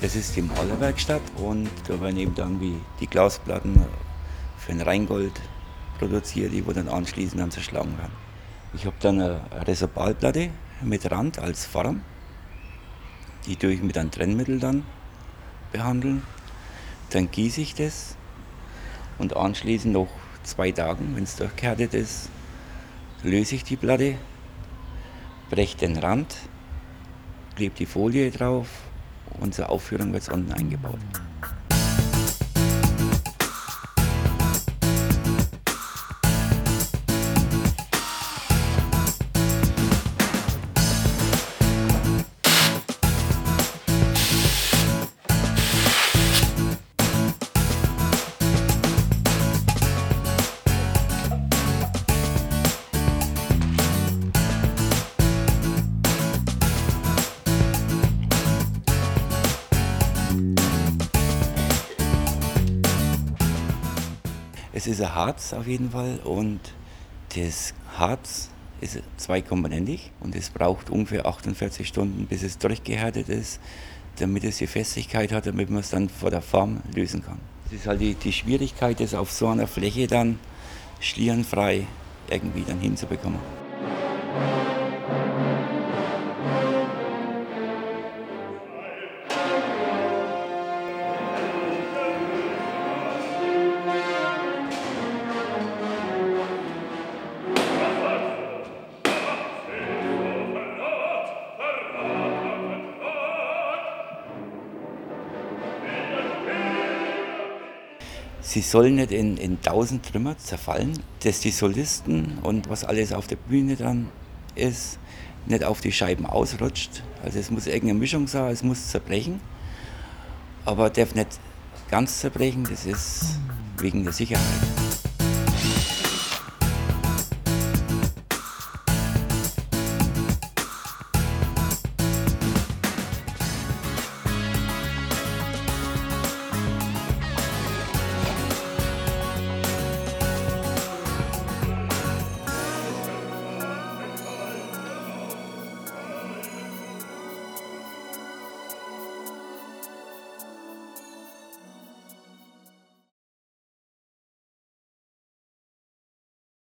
Das ist die Malerwerkstatt und da werden eben dann wie die Glasplatten für ein Rheingold produziert, die dann anschließend dann zerschlagen werden. Ich habe dann eine Resorbalplatte mit Rand als Form, die tue ich mit einem Trennmittel dann behandeln. Dann gieße ich das und anschließend noch zwei Tagen, wenn es durchgehärtet ist, löse ich die Platte, breche den Rand, klebe die Folie drauf Unsere Aufführung wird unten eingebaut. Es ist ein Harz auf jeden Fall und das Harz ist zweikomponentig und es braucht ungefähr 48 Stunden, bis es durchgehärtet ist, damit es die Festigkeit hat, damit man es dann vor der Form lösen kann. Das ist halt die, die Schwierigkeit, das auf so einer Fläche dann schlierenfrei irgendwie dann hinzubekommen. Sie sollen nicht in, in tausend Trümmer zerfallen, dass die Solisten und was alles auf der Bühne dran ist, nicht auf die Scheiben ausrutscht. Also es muss irgendeine Mischung sein, es muss zerbrechen, aber darf nicht ganz zerbrechen, das ist wegen der Sicherheit.